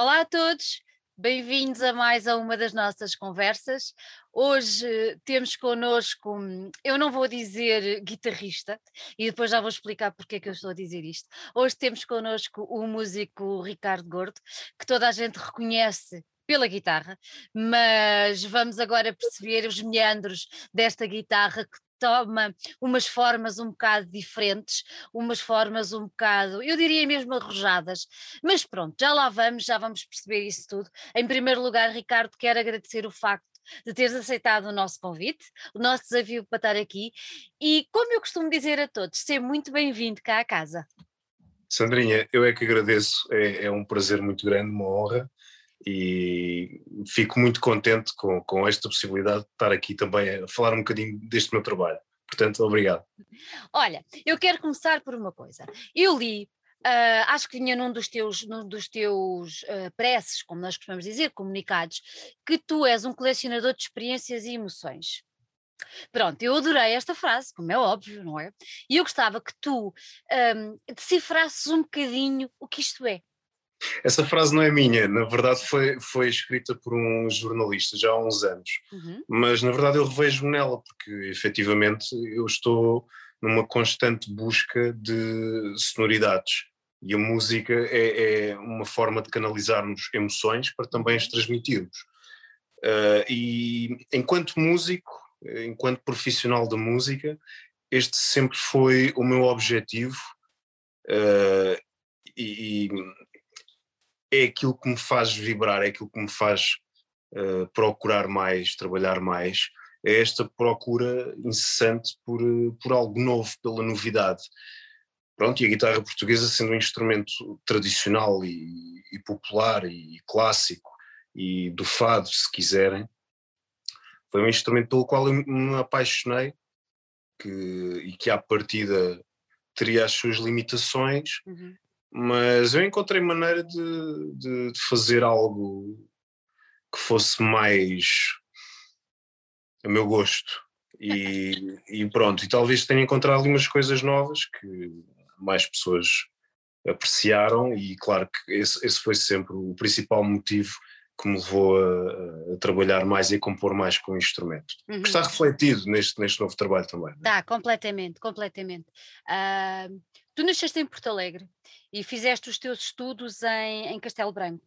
Olá a todos, bem-vindos a mais a uma das nossas conversas. Hoje temos connosco, eu não vou dizer guitarrista, e depois já vou explicar porque é que eu estou a dizer isto. Hoje temos connosco o músico Ricardo Gordo, que toda a gente reconhece pela guitarra, mas vamos agora perceber os meandros desta guitarra que toma umas formas um bocado diferentes, umas formas um bocado, eu diria mesmo arrojadas. Mas pronto, já lá vamos, já vamos perceber isso tudo. Em primeiro lugar, Ricardo, quero agradecer o facto de teres aceitado o nosso convite, o nosso desafio para estar aqui e, como eu costumo dizer a todos, ser muito bem-vindo cá à casa. Sandrinha, eu é que agradeço, é, é um prazer muito grande, uma honra e fico muito contente com, com esta possibilidade de estar aqui também a falar um bocadinho deste meu trabalho. Portanto, obrigado. Olha, eu quero começar por uma coisa. Eu li, uh, acho que vinha num dos teus, num dos teus uh, preces, como nós costumamos dizer, comunicados, que tu és um colecionador de experiências e emoções. Pronto, eu adorei esta frase, como é óbvio, não é? E eu gostava que tu um, decifrasses um bocadinho o que isto é. Essa frase não é minha, na verdade foi, foi escrita por um jornalista já há uns anos, uhum. mas na verdade eu revejo-me nela, porque efetivamente eu estou numa constante busca de sonoridades e a música é, é uma forma de canalizarmos emoções para também as transmitirmos. Uh, e enquanto músico, enquanto profissional da música, este sempre foi o meu objetivo. Uh, e, é aquilo que me faz vibrar, é aquilo que me faz uh, procurar mais, trabalhar mais, é esta procura incessante por, por algo novo, pela novidade. Pronto, e a guitarra portuguesa sendo um instrumento tradicional e, e popular e clássico e do fado, se quiserem, foi um instrumento pelo qual eu me apaixonei que, e que à partida teria as suas limitações, uhum mas eu encontrei maneira de, de, de, fazer algo que fosse mais a meu gosto e, e, pronto, e talvez tenha encontrado ali umas coisas novas que mais pessoas apreciaram e claro que esse, esse foi sempre o principal motivo que me levou a, a, trabalhar mais e a compor mais com o instrumento. Uhum. Que está refletido neste, neste novo trabalho também. Está, completamente, completamente. Uh, tu nasceste em Porto Alegre e fizeste os teus estudos em, em Castelo Branco.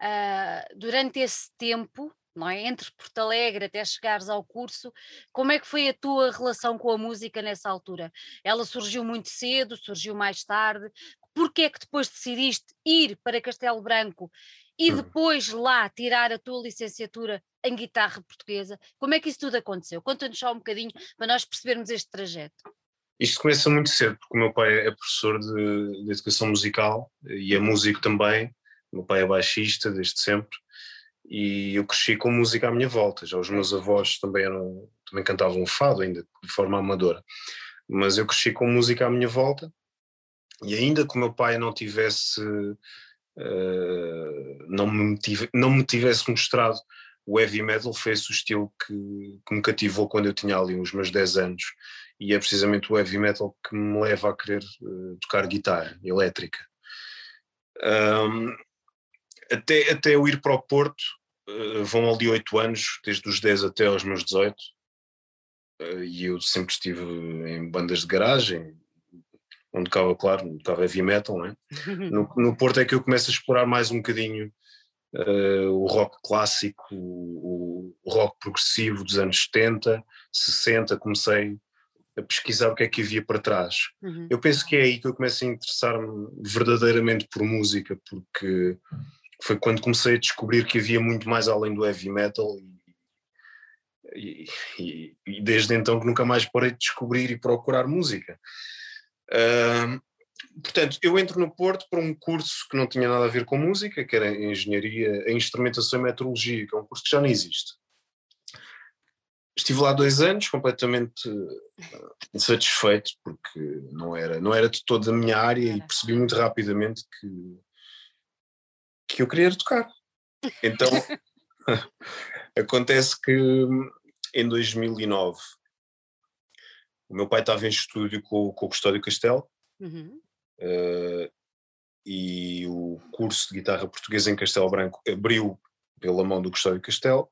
Uh, durante esse tempo, não é? entre Porto Alegre até chegares ao curso, como é que foi a tua relação com a música nessa altura? Ela surgiu muito cedo, surgiu mais tarde? Porquê é que depois decidiste ir para Castelo Branco e hum. depois lá tirar a tua licenciatura em guitarra portuguesa? Como é que isso tudo aconteceu? Conta-nos só um bocadinho para nós percebermos este trajeto. Isto começa muito cedo, porque o meu pai é professor de, de educação musical e é músico também. O meu pai é baixista desde sempre e eu cresci com música à minha volta. Já os meus avós também eram, também cantavam fado ainda de forma amadora, mas eu cresci com música à minha volta e ainda que o meu pai não tivesse uh, não, me não me tivesse mostrado o heavy metal foi esse o estilo que, que me cativou quando eu tinha ali uns meus 10 anos e é precisamente o heavy metal que me leva a querer uh, tocar guitarra elétrica. Um, até, até eu ir para o Porto, uh, vão ali oito anos, desde os 10 até aos meus 18, uh, eh, e eu sempre estive em bandas de garagem, onde tocava, claro, tocava heavy metal, é? no, no Porto é que eu começo a explorar mais um bocadinho Uh, o rock clássico, o, o, rock progressivo dos anos 70, 60, comecei a pesquisar o que é que havia para trás. Uhum. Eu penso que é aí que eu começo a interessar-me verdadeiramente por música, porque foi quando comecei a descobrir que havia muito mais além do heavy metal e, e, e desde então que nunca mais parei de descobrir e procurar música. Uh, portanto, eu entro no Porto para um curso que não tinha nada a ver com música, que era Engenharia em Instrumentação e Metrologia, que é um curso que já não existe. Estive lá dois anos completamente eh, insatisfeito porque não era, não era de toda a minha área e percebi muito rapidamente que, que eu queria tocar. Então acontece que em 2009 o meu pai estava em estúdio com, com o Custódio Castelo uhum. Uh, e o curso de guitarra portuguesa em Castelo Branco abriu pela mão do Custódio Castelo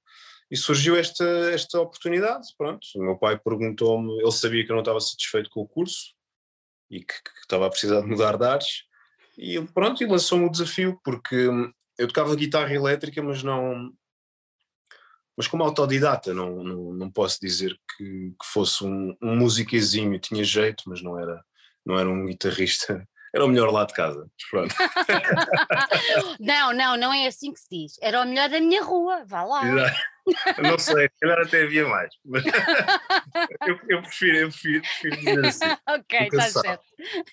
e surgiu esta, esta oportunidade, pronto, o meu pai perguntou-me, ele sabia que eu não estava satisfeito com o curso e que, que estava a precisar de mudar de ares e pronto, e lançou-me o desafio porque eu tocava guitarra elétrica mas não mas como autodidata, não, não, não posso dizer que, que fosse um, um músico exímio, tinha jeito, mas não era, não era um guitarrista era o melhor lá de casa. Pronto. não, não, não é assim que se diz. Era o melhor da minha rua, vá lá. Não sei, calhar até havia mais, mas eu, eu, prefiro, eu prefiro, prefiro dizer assim. ok, está certo.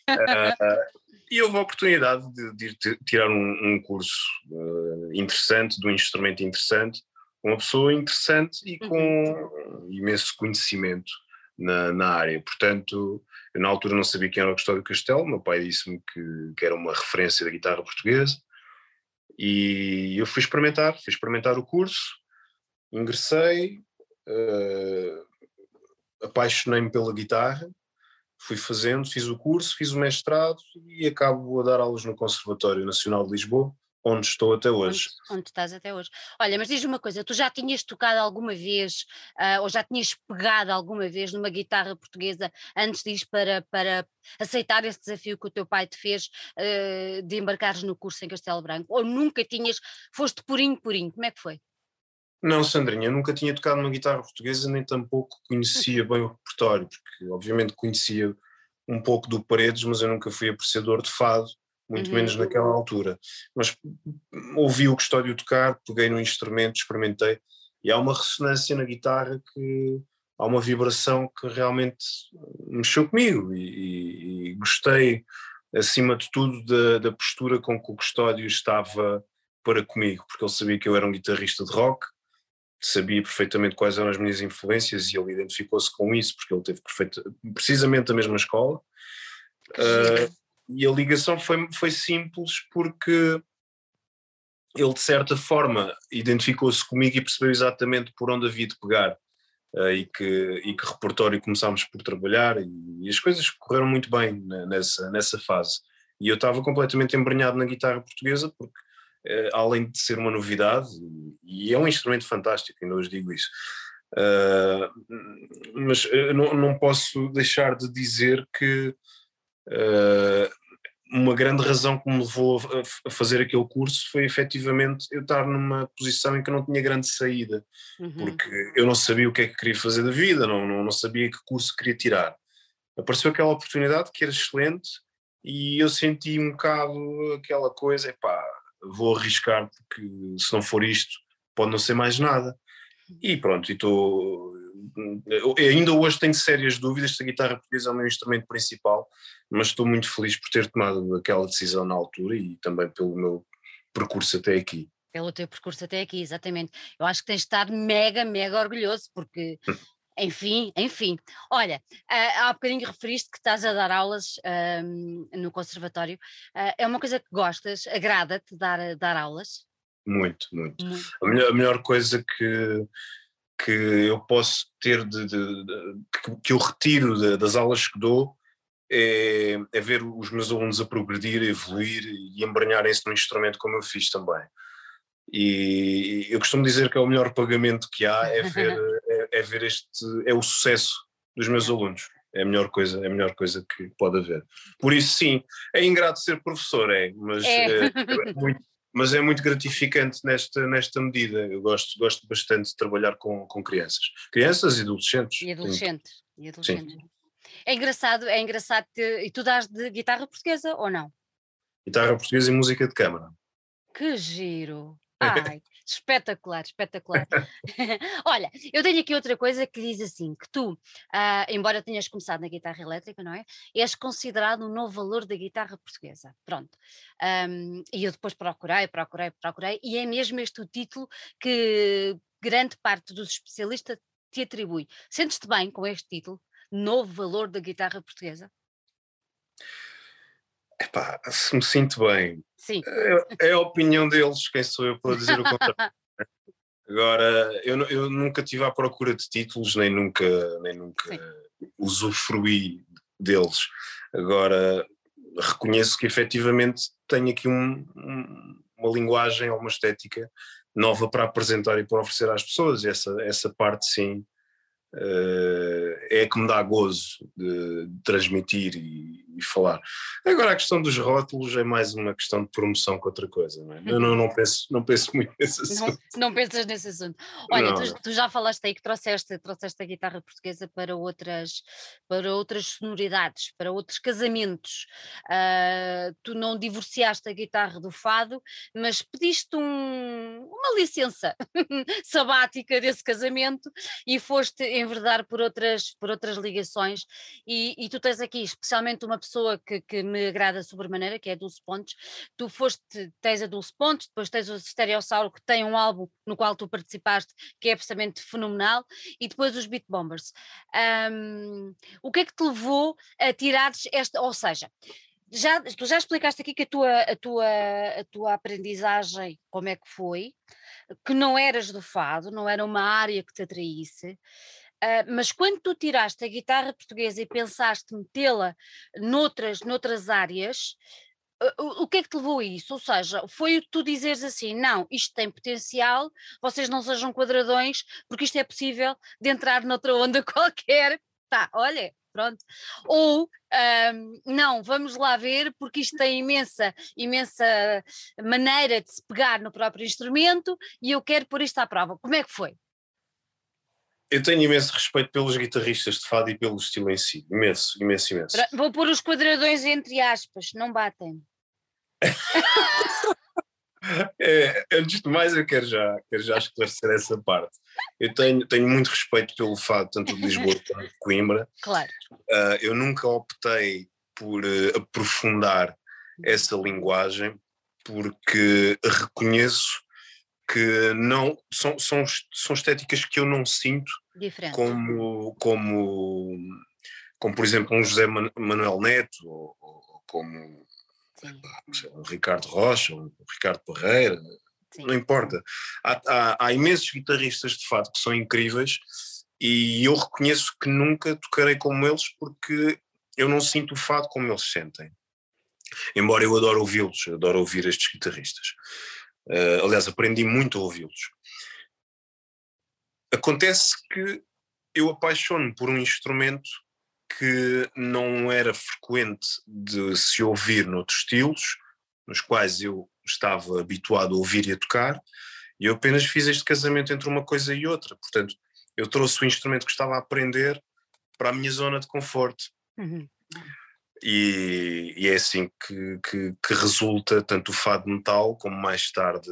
Uh, e houve a oportunidade de, de tirar um, um curso uh, interessante, de um instrumento interessante, uma pessoa interessante e com uhum. imenso conhecimento na, na área. Portanto, eu na altura não sabia quem era o Custódio Castelo, meu pai disse-me que, que, era uma referência da guitarra portuguesa e eu fui experimentar, fui experimentar o curso, ingressei, uh, apaixonei-me pela guitarra, fui fazendo, fiz o curso, fiz o mestrado e acabo a dar aulas no Conservatório Nacional de Lisboa onde estou até hoje. Onde, onde, estás até hoje. Olha, mas diz-me uma coisa, tu já tinhas tocado alguma vez, uh, ou já tinhas pegado alguma vez numa guitarra portuguesa antes de ir para, para aceitar esse desafio que o teu pai te fez uh, de embarcares no curso em Castelo Branco? Ou nunca tinhas, foste purinho, purinho, como é que foi? Não, Sandrinha, eu nunca tinha tocado numa guitarra portuguesa, nem tampouco conhecia bem o repertório, porque obviamente conhecia um pouco do Paredes, mas eu nunca fui apreciador de fado, muito uhum. menos naquela altura. Mas ouvi o Custódio tocar, peguei no instrumento, experimentei, e há uma ressonância na guitarra que há uma vibração que realmente mexeu comigo e, e, e gostei, acima de tudo, da, da, postura com que o Custódio estava para comigo, porque ele sabia que eu era um guitarrista de rock, sabia perfeitamente quais eram as minhas influências e ele identificou-se com isso, porque ele teve perfeita, precisamente a mesma escola. Uh, e a ligação foi, foi simples porque ele, de certa forma, identificou-se comigo e percebeu exatamente por onde havia de pegar uh, e, que, e que repertório começámos por trabalhar e, e, as coisas correram muito bem nessa, nessa fase. E eu estava completamente embrenhado na guitarra portuguesa porque, uh, além de ser uma novidade, e, é um instrumento fantástico, ainda hoje digo isso, uh, mas não, não posso deixar de dizer que uma grande razão que me levou a fazer aquele curso foi efetivamente eu estar numa posição em que eu não tinha grande saída, uhum. porque eu não sabia o que é que queria fazer da vida, não, não, não sabia que curso queria tirar. Apareceu aquela oportunidade que era excelente e eu senti um bocado aquela coisa, epá, vou arriscar porque se não for isto pode não ser mais nada. E pronto, estou ainda hoje tenho sérias dúvidas se a guitarra portuguesa é o meu instrumento principal, mas estou muito feliz por ter tomado aquela decisão na altura e também pelo meu percurso até aqui. Pelo teu percurso até aqui, exatamente. Eu acho que tens de estar mega, mega orgulhoso, porque Enfim, enfim. Olha, uh, há bocadinho referiste que estás a dar aulas uh, no conservatório. Uh, é uma coisa que gostas? Agrada-te dar, dar aulas? Muito, muito. muito. A, melhor, a melhor coisa que, que eu posso ter de, de, de que eu retiro das aulas que dou é, é, ver os meus alunos a progredir, a evoluir e embranharem-se no instrumento como eu fiz também. E eu costumo dizer que é o melhor pagamento que há é ver, é, é ver este, é o sucesso dos meus alunos. É a melhor coisa, é a melhor coisa que pode haver. Por isso sim, é ingrato ser professor, é, mas é, é muito, mas é muito gratificante nesta, nesta medida. Eu gosto, gosto bastante de trabalhar com, com crianças. Crianças e adolescentes. E adolescentes. E adolescentes. Sim. É engraçado, é engraçado que. E tu dás de guitarra portuguesa ou não? Guitarra portuguesa e música de câmara. Que giro! Ai, espetacular, espetacular. Olha, eu tenho aqui outra coisa que diz assim: que tu, uh, embora tenhas começado na guitarra elétrica, não é? És considerado um novo valor da guitarra portuguesa. Pronto. Um, e eu depois procurei, procurei, procurei, e é mesmo este o título que grande parte dos especialistas te atribui. Sentes-te bem com este título? Novo valor da guitarra portuguesa? Epá, se me sinto bem. Sim. É, é, a opinião deles, quem sou eu para dizer o contrário. Né? Agora, eu, eu nunca estive à procura de títulos, nem nunca, nem nunca usufruí deles. Agora, reconheço que efetivamente tenho aqui um, um, uma linguagem ou uma estética nova para apresentar e para oferecer às pessoas, e essa, essa parte sim é que me dá gozo de, de transmitir e, e, falar. Agora a questão dos rótulos é mais uma questão de promoção que outra coisa, não é? Eu não, não, penso, não penso muito nesse assunto. Não, não pensas nesse assunto. Olha, tu, tu, já falaste aí que trouxeste, trouxeste a guitarra portuguesa para outras, para outras sonoridades, para outros casamentos. Uh, tu não divorciaste a guitarra do fado, mas pediste um, uma licença sabática desse casamento e foste enverdar por outras, por outras ligações e, e tu tens aqui especialmente uma pessoa que, que me agrada sobremaneira, que é a Dulce Pontes, tu foste, tens a Dulce Pontes, depois tens o Stereossauro que tem um álbum no qual tu participaste que é absolutamente fenomenal e depois os Beat Bombers. Um, o que é que te levou a tirares esta, ou seja, já, tu já explicaste aqui que a tua, a, tua, a tua aprendizagem, como é que foi, que não eras do fado, não era uma área que te atraísse, Uh, mas quando tu tiraste a guitarra portuguesa e pensaste metê-la noutras, noutras áreas, uh, o, o que é que te levou a isso? Ou seja, foi tu dizeres assim: não, isto tem potencial, vocês não sejam quadradões, porque isto é possível de entrar noutra onda qualquer. Tá, olha, pronto. Ou um, não, vamos lá ver, porque isto tem imensa, imensa maneira de se pegar no próprio instrumento e eu quero pôr isto à prova. Como é que foi? Eu tenho imenso respeito pelos guitarristas de fado e pelo estilo em si. Imenso, imenso, imenso. Vou pôr os quadradões entre aspas, não batem. é, antes de mais, eu quero já, quero já esclarecer essa parte. Eu tenho, tenho muito respeito pelo fado, tanto de Lisboa quanto de Coimbra. Claro. Uh, eu nunca optei por uh, aprofundar essa linguagem, porque reconheço que não são, são, são estéticas que eu não sinto Diferente. como como como por exemplo um José Manuel Neto ou, ou como um Ricardo Rocha um Ricardo Parreira Sim. não importa há, há, há, imensos guitarristas de fato que são incríveis e eu reconheço que nunca tocarei como eles porque eu não sinto o fado como eles sentem embora eu adoro ouvi-los adoro ouvir estes guitarristas Uh, aliás, aprendi muito a ouvi-los. Acontece que eu apaixono por um instrumento que não era frequente de se ouvir noutros estilos, nos quais eu estava habituado a ouvir e a tocar, e eu apenas fiz este casamento entre uma coisa e outra. Portanto, eu trouxe o instrumento que estava a aprender para a minha zona de conforto. Uhum. E, e, é assim que, que, que, resulta tanto o fado metal como mais tarde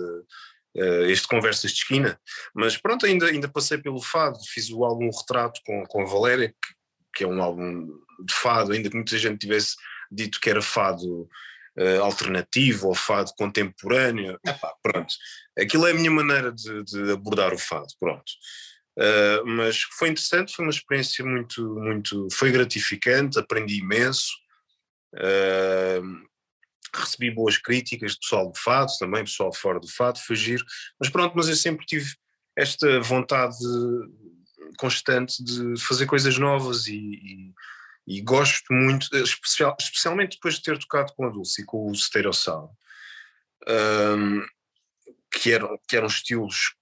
uh, este Conversas de Esquina. Mas pronto, ainda, ainda passei pelo fado, fiz o álbum Retrato com, com a Valéria, que, que é um álbum de fado, ainda que muita gente tivesse dito que era fado uh, alternativo ou fado contemporâneo. Epá, pronto, aquilo é a minha maneira de, de abordar o fado, pronto. Uh, mas foi interessante, foi uma experiência muito, muito, foi gratificante, aprendi imenso, Uh, recebi boas críticas pessoal do Fado, também pessoal fora do Fado, foi giro, mas pronto, mas eu sempre tive esta vontade constante de fazer coisas novas e, e, e gosto muito, especial, especialmente depois de ter tocado com a Dulce e com o Stereossauro, um, que, eram, que eram estilos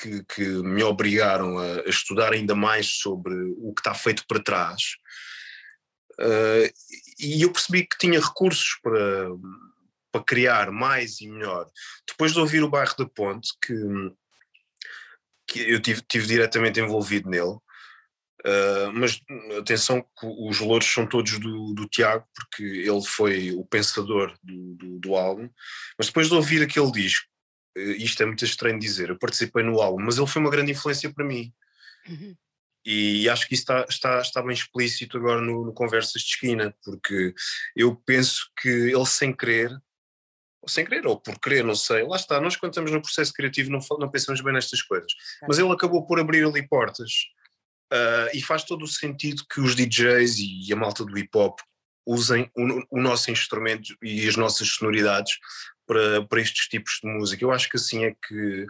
que, que me obrigaram a, a, estudar ainda mais sobre o que está feito para trás Uh, e eu percebi que tinha recursos para, para criar mais e melhor. Depois de ouvir o Bairro da Ponte, que, que eu tive, tive diretamente envolvido nele, uh, mas atenção que os louros são todos do, do Tiago, porque ele foi o pensador do, do, do álbum, mas depois de ouvir aquele disco, uh, isto é muito estranho dizer, eu participei no álbum, mas ele foi uma grande influência para mim. Uhum. E acho que isso está, está, está bem explícito agora no, no, Conversas de Esquina, porque eu penso que ele sem querer, ou sem querer, ou por querer, não sei, lá está, nós quando estamos no processo criativo não, não pensamos bem nestas coisas, mas ele acabou por abrir ali portas uh, e faz todo o sentido que os DJs e a malta do hip hop usem o, o nosso instrumento e as nossas sonoridades para, para estes tipos de música. Eu acho que assim é que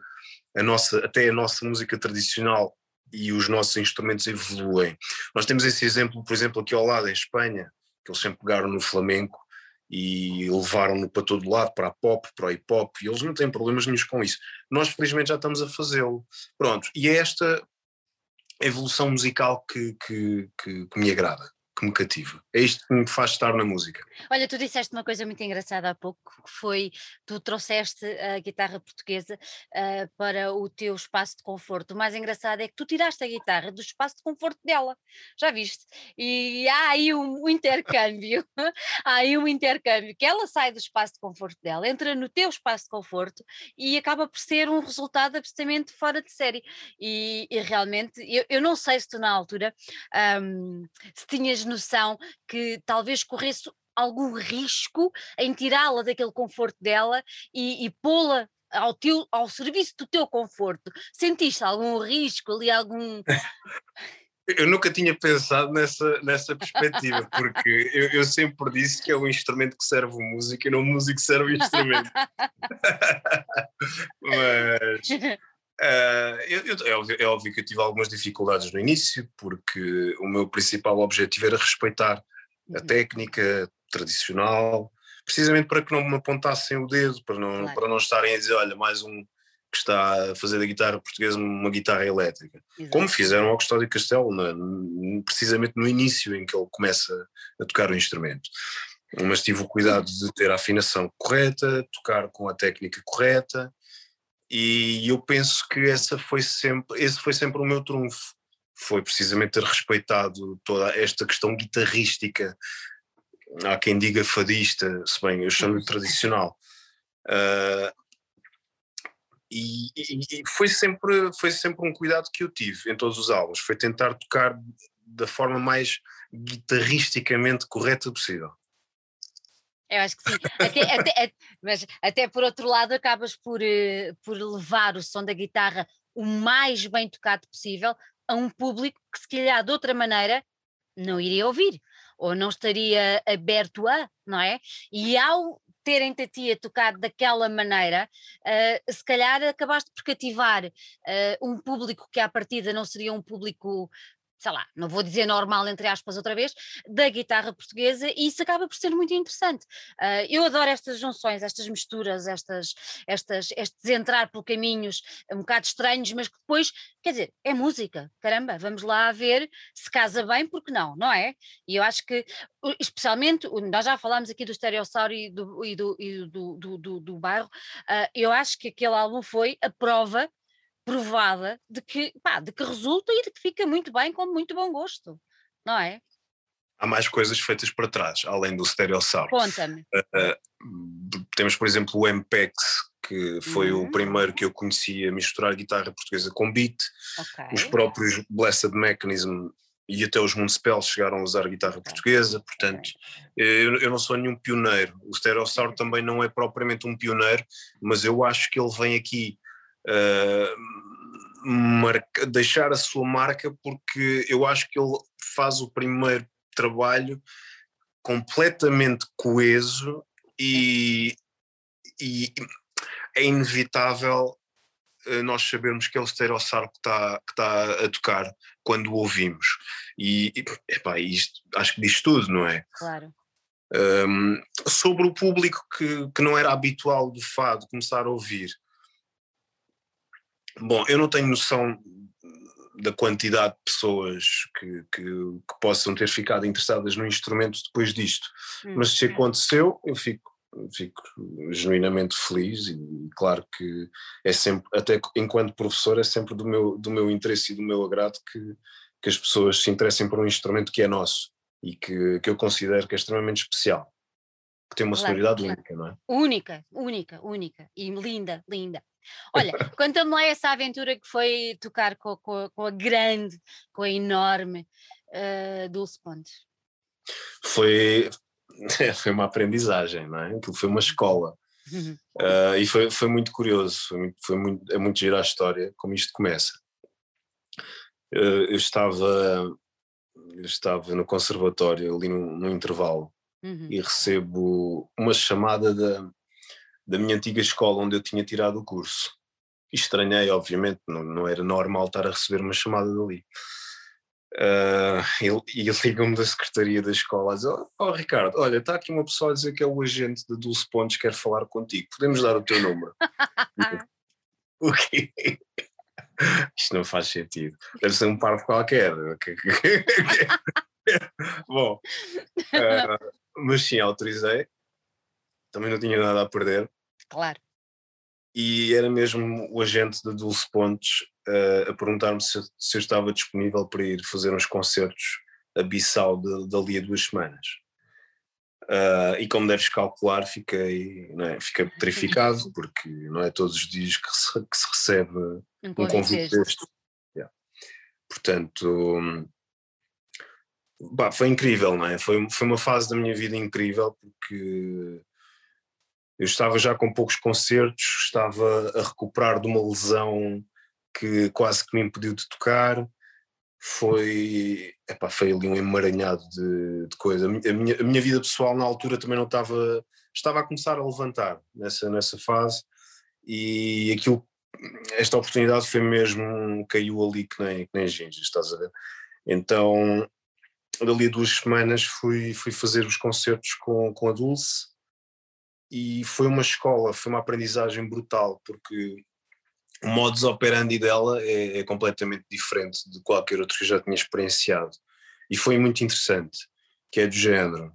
a nossa, até a nossa música tradicional e os nossos instrumentos evoluem. Nós temos esse exemplo, por exemplo, aqui ao lado, em Espanha, que eles sempre pegaram no flamenco e levaram-no para todo lado, para a pop, para o hip hop, e eles não têm problemas nenhums com isso. Nós, felizmente, já estamos a fazê-lo. Pronto, e é esta evolução musical que, que, que, que me agrada que me cativa. É isto que me faz estar na música. Olha, tu disseste uma coisa muito engraçada há pouco, que foi, tu trouxeste a guitarra portuguesa uh, para o teu espaço de conforto. O mais engraçado é que tu tiraste a guitarra do espaço de conforto dela, já viste? E há aí um, intercâmbio, há aí um intercâmbio, que ela sai do espaço de conforto dela, entra no teu espaço de conforto e acaba por ser um resultado absolutamente fora de série. E, e realmente, eu, eu, não sei se tu na altura um, se tinhas noção que talvez corresse algum risco em tirá-la daquele conforto dela e, e pô-la ao, teu, ao serviço do teu conforto. Sentiste algum risco ali, algum. Eu nunca tinha pensado nessa, nessa perspectiva, porque eu, eu, sempre disse que é o instrumento que serve a música e não o músico serve o instrumento. Mas Uh, eu, eu, é, óbvio, é, óbvio, que eu tive algumas dificuldades no início, porque o meu principal objetivo era respeitar a uhum. técnica tradicional, precisamente para que não me apontassem o dedo, para não, claro. para não estarem a dizer, olha, mais um que está a fazer da guitarra portuguesa uma guitarra elétrica. Exato. Como fizeram ao Custódio Castelo, na, precisamente no início em que ele começa a tocar o instrumento. Mas tive o cuidado de ter a afinação correta, tocar com a técnica correta, e eu penso que essa foi sempre, esse foi sempre o meu trunfo. Foi precisamente ter respeitado toda esta questão guitarrística. Há quem diga fadista, se bem eu chamo-lhe tradicional. Uh, e, e, e, foi sempre foi sempre um cuidado que eu tive em todos os álbuns foi tentar tocar da forma mais guitarristicamente correta possível eu acho que sim. Até, até, mas até por outro lado acabas por, eh, por levar o som da guitarra o mais bem tocado possível a um público que se calhar de outra maneira não iria ouvir ou não estaria aberto a, não é? E ao terem-te a ti a tocar daquela maneira, uh, se calhar acabaste por cativar uh, um público que à partida não seria um público sei lá, não vou dizer normal, entre aspas, outra vez, da guitarra portuguesa, e isso acaba por ser muito interessante. Uh, eu adoro estas junções, estas misturas, estas, estas, estes entrar por caminhos um bocado estranhos, mas que depois, quer dizer, é música, caramba, vamos lá ver se casa bem, porque não, não é? E eu acho que, especialmente, nós já falámos aqui do Stereossauro e do, e do, e do, do, do, do bairro, uh, eu acho que aquele álbum foi a prova provada de que, pá, de que resulta e de que fica muito bem com muito bom gosto, não é? Há mais coisas feitas para trás, além do Stereo Sound. Conta-me. Uh, temos, por exemplo, o MPEX, que foi uhum. o primeiro que eu conheci a misturar guitarra portuguesa com beat. Okay. Os próprios Blessed Mechanism e até os Moonspell chegaram a usar guitarra portuguesa, portanto eu, eu, não sou nenhum pioneiro. O Stereosaur também não é propriamente um pioneiro, mas eu acho que ele vem aqui uh, marca, deixar a sua marca, porque eu acho que ele faz o primeiro trabalho completamente coeso e, e é inevitável uh, nós sabermos que é o Stereossauro que está que tá a tocar quando o ouvimos. E, e epá, isto acho que diz tudo, não é? Claro. Um, sobre o público que, que não era habitual do fado começar a ouvir, Bom, eu não tenho noção da quantidade de pessoas que, que, que possam ter ficado interessadas no instrumento depois disto, hum, mas se aconteceu, eu fico, fico genuinamente feliz e claro que é sempre, até enquanto professor, é sempre do meu, do meu interesse e do meu agrado que, que as pessoas se interessem por um instrumento que é nosso e que, que eu considero que é extremamente especial, que tem uma claro, sonoridade claro. única, não é? Única, única, única e linda, linda. Olha, conta-me lá essa aventura que foi tocar com, com, com a grande, com a enorme uh, Dulce Pontes. Foi, foi uma aprendizagem, não é? Aquilo foi uma escola. Uh, e foi, foi muito curioso, foi muito, foi muito, é muito gira a história, como isto começa. Uh, eu estava eu estava no conservatório ali no, no intervalo uhum. e recebo uma chamada da, da minha antiga escola onde eu tinha tirado o curso. E estranhei, obviamente, não, não era normal estar a receber uma chamada dali. Uh, e ele ligam-me da secretaria da escola a dizer: oh, oh, Ricardo, olha, está aqui uma pessoa a dizer que é o agente da Dulce Pontes, quer falar contigo, podemos dar o teu número? o quê? Isto não faz sentido. Deve ser um parvo qualquer. Bom, uh, mas sim, autorizei. Também não tinha nada a perder. Claro. E era mesmo o agente da Dulce Pontes uh, a perguntar-me se, se, eu estava disponível para ir fazer uns concertos a Bissau de, dali a duas semanas. Uh, e como deves calcular, fiquei, é, fiquei petrificado, porque não é todos os dias que se, que se recebe um convite deste. Yeah. Portanto, bah, foi incrível, não é? Foi, foi uma fase da minha vida incrível, porque eu estava já com poucos concertos, estava a recuperar de uma lesão que quase que me impediu de tocar. Foi, epá, foi ali um emaranhado de, de coisa. A minha, a minha vida pessoal na altura também não estava, estava a começar a levantar nessa, nessa fase e aquilo, esta oportunidade foi mesmo, caiu ali que nem, que nem ginges, estás a ver? Então, dali a duas semanas fui, fui fazer os concertos com, com a Dulce e foi uma escola, foi uma aprendizagem brutal, porque o modus operandi dela é, é, completamente diferente de qualquer outro que eu já tinha experienciado. E foi muito interessante, que é do género.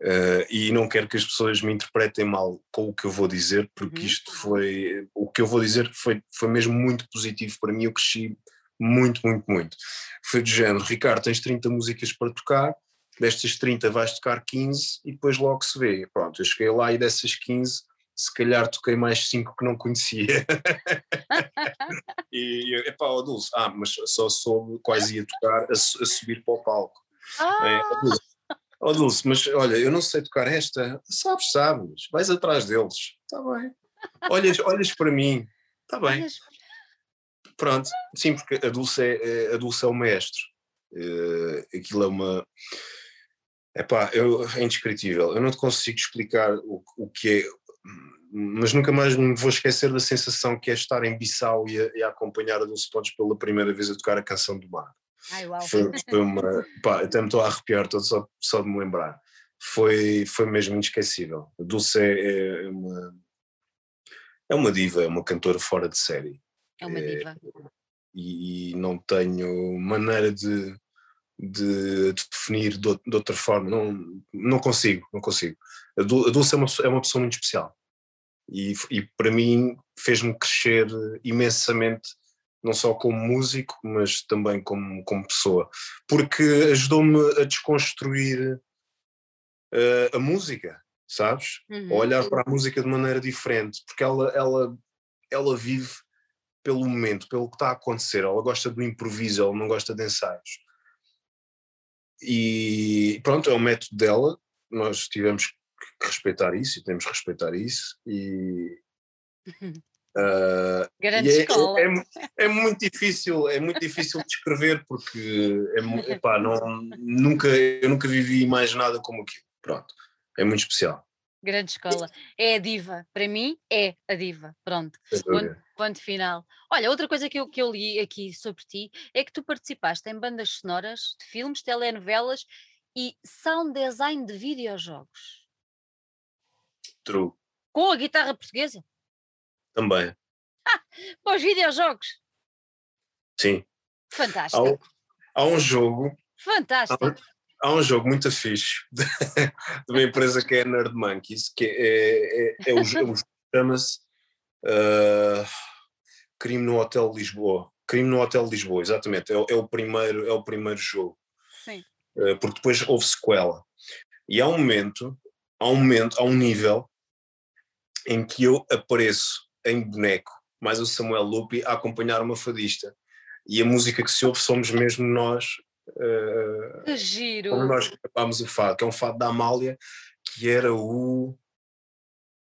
Uh, e não quero que as pessoas me interpretem mal com o que eu vou dizer, porque uhum. isto foi. O que eu vou dizer foi, foi mesmo muito positivo para mim. Eu cresci muito, muito, muito. Foi do género: Ricardo, tens 30 músicas para tocar, destas 30 vais tocar 15 e depois logo se vê. Pronto, eu cheguei lá e dessas 15 se calhar toquei mais cinco que não conhecia. e epá, oh Dulce, ah, mas só soube quais ia tocar a, a subir para o palco. Ah. É, oh, Dulce, oh Dulce, mas olha, eu não sei tocar esta. Sabes, sabes, vais atrás deles. Está bem. Olhas, olhas para mim. Está bem. Pronto, sim, porque a Dulce é, é, a Dulce é o mestre. Uh, aquilo é uma. Epá, eu, é indescritível. Eu não te consigo explicar o, o que é mas nunca mais me vou esquecer da sensação que é estar em Bissau e a, e a acompanhar a Dulce Pontes pela primeira vez a tocar a canção do mar. Ai, uau. Foi, foi uma. Pá, até me estou a arrepiar todo só, só de me lembrar. Foi, foi mesmo inesquecível. A Dulce é, é uma. É uma diva, é uma cantora fora de série. É uma diva. É, e, e, não tenho maneira de, de, de definir de, de, outra forma. Não, não consigo, não consigo. A Dulce é uma, é uma pessoa muito especial e, e para mim fez-me crescer imensamente, não só como músico, mas também como, como pessoa, porque ajudou-me a desconstruir uh, a música, sabes? Uhum. A olhar para a música de maneira diferente, porque ela, ela, ela vive pelo momento, pelo que está a acontecer, ela gosta do improviso, ela não gosta de ensaios. E pronto, é o método dela, nós tivemos que respeitar isso e temos que respeitar isso e Uh, Grande é, escola. É, é, é, muito difícil, é muito difícil descrever porque é, epá, não, nunca, eu nunca vivi mais nada como aquilo. Pronto, é muito especial. Grande escola. É a diva. Para mim, é a diva. Pronto. Ponto, ponto, final. Olha, outra coisa que eu, que eu li aqui sobre ti é que tu participaste em bandas sonoras de filmes, telenovelas e sound design de videojogos. True. Com a guitarra portuguesa? Também. Ah, para os videojogos? Sim. Fantástico. Há um, há um jogo. Fantástico. Há um, jogo muito fixe de, de, uma empresa que é Nerd Monkeys, que é, é, é o jogo chama-se uh, Crime no Hotel Lisboa. Crime no Hotel Lisboa, exatamente. É, é o, primeiro, é o primeiro jogo. Sim. Uh, porque depois houve sequela. E há um momento, há um momento, há um nível em que eu apareço em boneco, mais o Samuel Lupi, a acompanhar uma fadista. E a música que se ouve somos mesmo nós. Uh, que giro! Como nós gravámos o fado, que é um fado da Amália, que era o.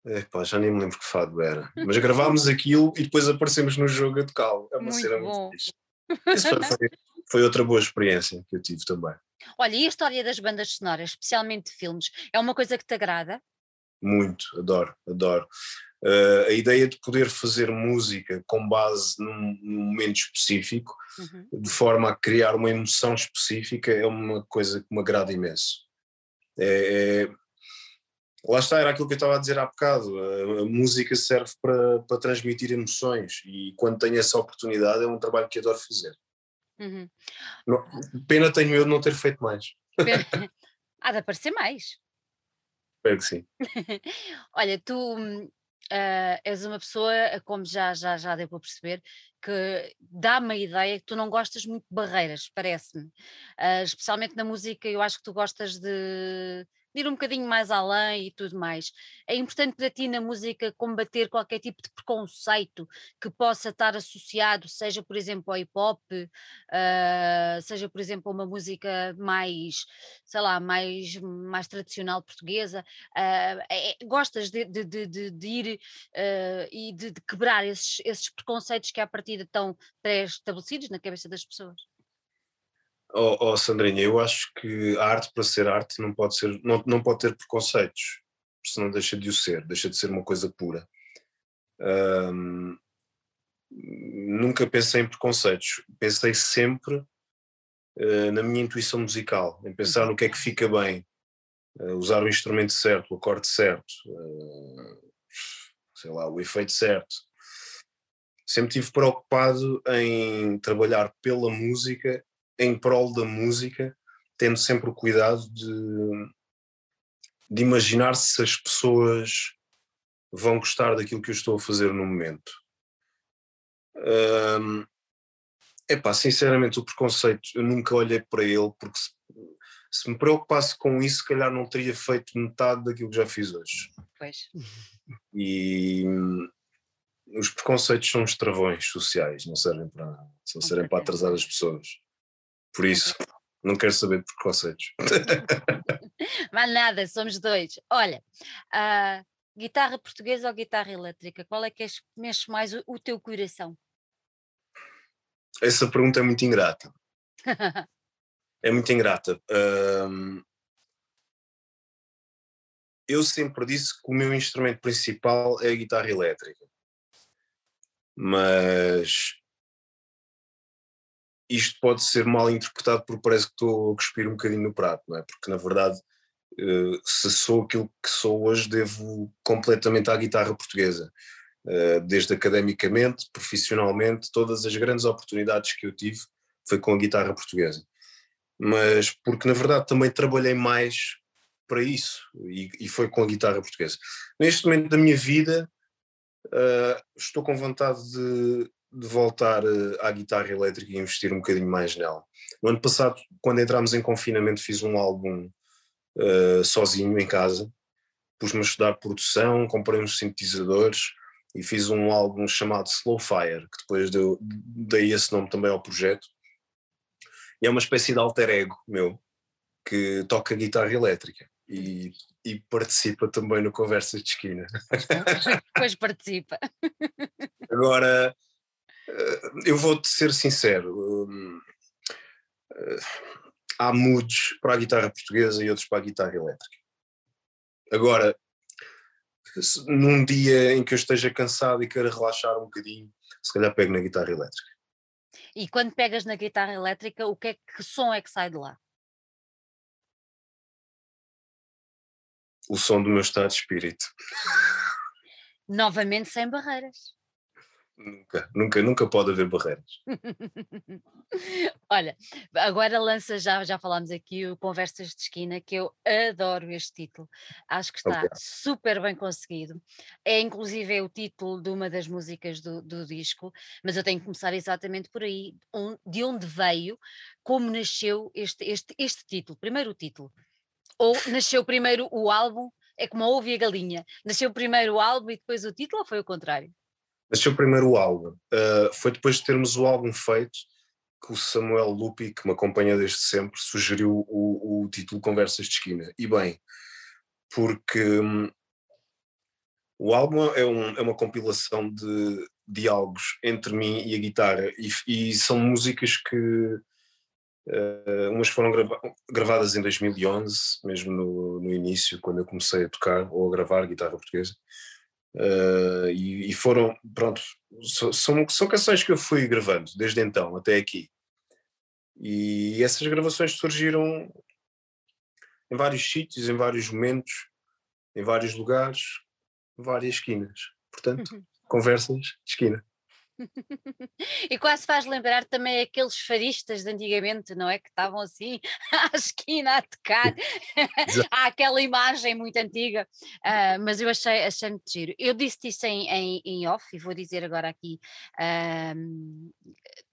Epá, já nem me lembro que fado era. Mas gravámos aquilo e depois aparecemos no jogo a tocá-lo. É uma muito cena bom. muito fixe. Isso foi, foi, foi outra boa experiência que eu tive também. Olha, e a história das bandas sonoras, especialmente de filmes, é uma coisa que te agrada? Muito, adoro, adoro. Uh, a ideia de poder fazer música com base num, num momento específico, uhum. de forma a criar uma emoção específica, é uma coisa que me agrada imenso. É, é, lá está, era aquilo que eu estava a dizer há bocado. A, a música serve para, para transmitir emoções e quando tenho essa oportunidade é um trabalho que adoro fazer. Uhum. Não, pena tenho eu de não ter feito mais. Há de aparecer mais. Espero que sim. Olha, tu uh, és uma pessoa, como já, já, já deu para perceber, que dá-me a ideia que tu não gostas muito de barreiras, parece-me. Uh, especialmente na música, eu acho que tu gostas de ir um bocadinho mais além e tudo mais. É importante para ti na música combater qualquer tipo de preconceito que possa estar associado, seja por exemplo ao hip hop, uh, seja por exemplo a uma música mais, sei lá, mais, mais tradicional portuguesa. Uh, é, gostas de, de, de, de ir uh, e de, quebrar esses, esses preconceitos que à partida estão pré-estabelecidos na cabeça das pessoas? Oh, oh, Sandrinha, eu acho que a arte para ser arte não pode, ser, não, não pode ter preconceitos, senão deixa de o ser, deixa de ser uma coisa pura. Nunca pensei em preconceitos, pensei sempre uh, na minha intuição musical, em pensar no que é que fica bem, uh, usar o instrumento certo, o acorde certo, uh, sei lá, o efeito certo. Sempre estive preocupado em trabalhar pela música em prol da música, tendo sempre o cuidado de, de imaginar se as pessoas vão gostar daquilo que eu estou a fazer no momento. Um, epá, sinceramente, o preconceito, eu nunca olhei para ele, porque se, se, me preocupasse com isso, se calhar não teria feito metade daquilo que já fiz hoje. Pois. E hum, os preconceitos são os travões sociais, não servem para, não servem para atrasar as pessoas. Por isso, não quero saber de preconceitos. Mas nada, somos dois. Olha, uh, guitarra portuguesa ou guitarra elétrica? Qual é que mexe mais o, o teu coração? Essa pergunta é muito ingrata. é muito ingrata. Eu sempre disse que o meu instrumento principal é a guitarra elétrica. Mas isto pode ser mal interpretado porque parece que estou a cuspir um bocadinho no prato, não é? Porque na verdade, eh, se sou aquilo que sou hoje, devo completamente à guitarra portuguesa. Eh, desde academicamente, profissionalmente, todas as grandes oportunidades que eu tive foi com a guitarra portuguesa. Mas porque na verdade também trabalhei mais para isso e, e foi com a guitarra portuguesa. Neste momento da minha vida, uh, estou com vontade de de voltar eh, à guitarra elétrica e investir um bocadinho mais nela. No ano passado, quando entramos em confinamento, fiz um álbum uh, sozinho em casa, pus-me a estudar produção, comprei uns sintetizadores e fiz um álbum chamado Slow Fire, que depois deu, dei esse nome também ao projeto. E é uma espécie de alter ego meu, que toca guitarra elétrica e, e participa também no Conversas de Esquina. Pois participa. Agora, eu vou-te ser sincero, eh, há moods para a guitarra portuguesa e outros para a guitarra elétrica. Agora, num dia em que eu esteja cansado e queira relaxar um bocadinho, se calhar pego na guitarra elétrica. E quando pegas na guitarra elétrica, o que é que som é que sai de lá? O som do meu estado de espírito. Novamente sem barreiras. Nunca, nunca, nunca pode haver barreiras. Olha, agora lança já, já falámos aqui o Conversas de Esquina, que eu adoro este título. Acho que está Obrigado. super bem conseguido. É inclusive é o título de uma das músicas do, do disco, mas eu tenho que começar exatamente por aí, de onde veio, como nasceu este, este, este título, primeiro o título. Ou nasceu primeiro o álbum, é como ouve a galinha, nasceu primeiro o álbum e depois o título, ou foi o contrário? Nasceu primeiro o álbum. Uh, foi depois de termos o álbum feito que o Samuel Lupi, que me acompanha desde sempre, sugeriu o, o título Conversas de Esquina. E bem, porque um, o álbum é, um, é, uma compilação de diálogos entre mim e a guitarra, e, e são músicas que Uh, umas foram grava gravadas em 2011, mesmo no, no, início, quando eu comecei a tocar ou a gravar guitarra portuguesa. Uh, e, e, foram, pronto, so, são, são canções que eu fui gravando desde então até aqui. E essas gravações surgiram em vários sítios, em vários momentos, em vários lugares, várias esquinas. Portanto, uhum. conversas de esquina. e quase faz lembrar também aqueles faristas de antigamente, não é? Que estavam assim à esquina a tocar. Há aquela imagem muito antiga, uh, mas eu achei, achei muito giro. Eu disse isso em, em, em off e vou dizer agora aqui uh,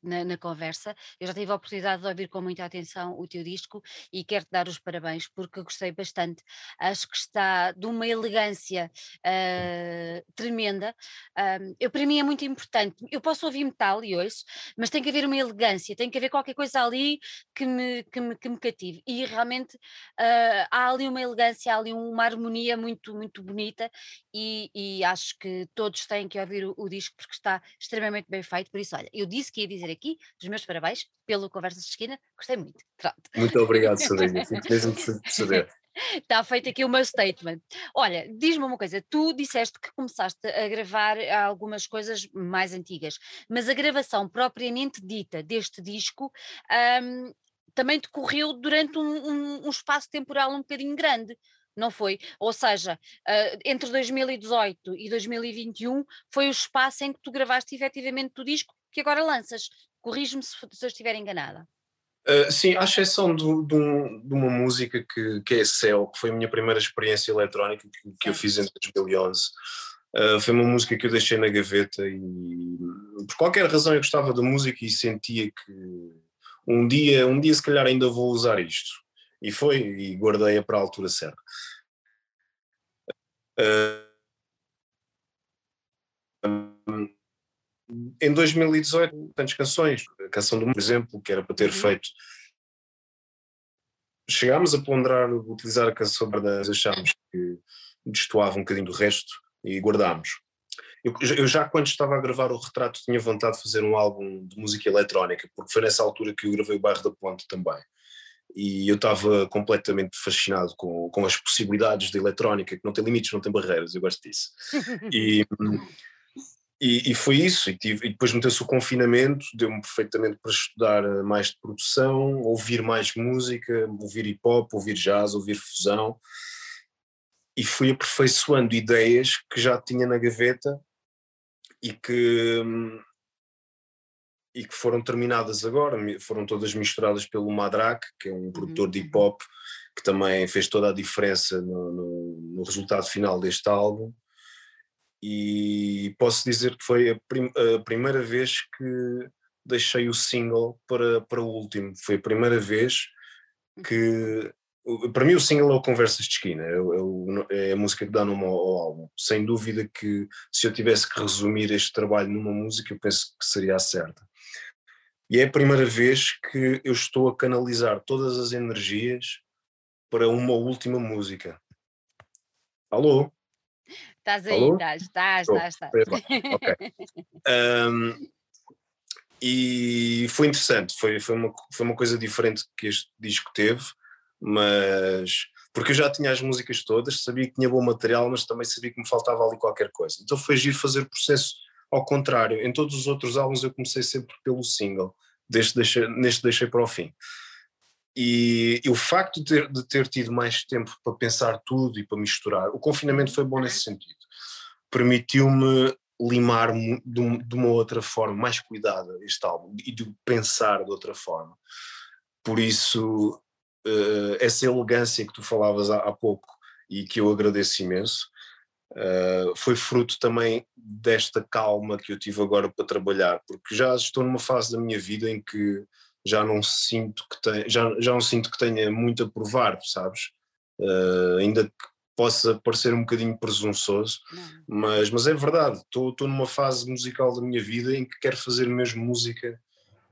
na, na, conversa. Eu já tive a oportunidade de ouvir com muita atenção o teu disco e quero-te dar os parabéns porque gostei bastante. Acho que está de uma elegância uh, tremenda. eu, para mim é muito importante eu posso ouvir metal e ouço, mas tem que haver uma elegância, tem que haver qualquer coisa ali que me, que me, que me cative. E realmente uh, há ali uma elegância, há ali uma harmonia muito, muito bonita e, e acho que todos têm que ouvir o, o, disco porque está extremamente bem feito. Por isso, olha, eu disse que ia dizer aqui os meus parabéns pelo Conversas de Esquina, gostei muito. Pronto. Muito obrigado, Sandrinha, fico mesmo de saber. Está feito aqui o meu statement. Olha, diz-me uma coisa: tu disseste que começaste a gravar algumas coisas mais antigas, mas a gravação propriamente dita deste disco um, também decorreu durante um, um, um, espaço temporal um bocadinho grande. Não foi? Ou seja, uh, entre 2018 e 2021 foi o espaço em que tu gravaste efetivamente o disco que agora lanças. Corrijo-me se, se eu estiver enganada. Uh, sim, à exceção de, de, um, de, uma música que, que é Céu, que foi a minha primeira experiência eletrónica que, que eu fiz em 2011. Uh, ah, foi uma música que eu deixei na gaveta e por qualquer razão eu gostava da música e sentia que um dia, um dia se calhar ainda vou usar isto. E foi, e guardei-a para a altura certa. Uh, em 2018, tantas canções, a canção do por exemplo, que era para ter uhum. feito. Chegámos a ponderar utilizar a canção da achámos que destoava um bocadinho do resto e guardámos. Eu, eu, já quando estava a gravar o retrato tinha vontade de fazer um álbum de música eletrónica, porque foi nessa altura que eu gravei o Bairro da Ponte também. E eu estava completamente fascinado com, com as possibilidades da eletrónica, que não tem limites, não tem barreiras, eu gosto disso. E, e, e, foi isso, e, tive, e depois meteu-se o confinamento, deu-me perfeitamente para estudar eh, mais de produção, ouvir mais música, ouvir hip hop, ouvir jazz, ouvir fusão, e fui aperfeiçoando ideias que já tinha na gaveta e que, e que foram terminadas agora, foram todas misturadas pelo Madrak, que é um produtor de uhum. hip hop, que também fez toda a diferença no, no, no resultado final deste álbum e posso dizer que foi a, prim a, primeira vez que deixei o single para, para o último. Foi a primeira vez que. Para mim, o single é o Conversas de Esquina, é, é a música que dá nome ao, ao, álbum. Sem dúvida que se eu tivesse que resumir este trabalho numa música, eu penso que seria a certa. E é a primeira vez que eu estou a canalizar todas as energias para uma última música. Alô? Estás aí, estás, estás, estás. Um, e foi interessante, foi, foi, uma, foi uma coisa diferente que este disco teve, mas porque eu já tinha as músicas todas, sabia que tinha bom material, mas também sabia que me faltava ali qualquer coisa. Então foi giro fazer o processo ao contrário. Em todos os outros álbuns eu comecei sempre pelo single, deste deixei, neste deixei para o fim. E, e, o facto de ter, de ter tido mais tempo para pensar tudo e para misturar, o confinamento foi bom nesse sentido. Permitiu-me limar de, de, uma outra forma, mais cuidada, este álbum e de pensar de outra forma. Por isso, uh, essa elegância que tu falavas há, há, pouco e que eu agradeço imenso, uh, foi fruto também desta calma que eu tive agora para trabalhar, porque já estou numa fase da minha vida em que já não sinto que tenha, já, já não sinto que tenha muito a provar, sabes? Uh, ainda que possa parecer um bocadinho presunçoso, mas, mas é verdade, estou numa fase musical da minha vida em que quero fazer mesmo música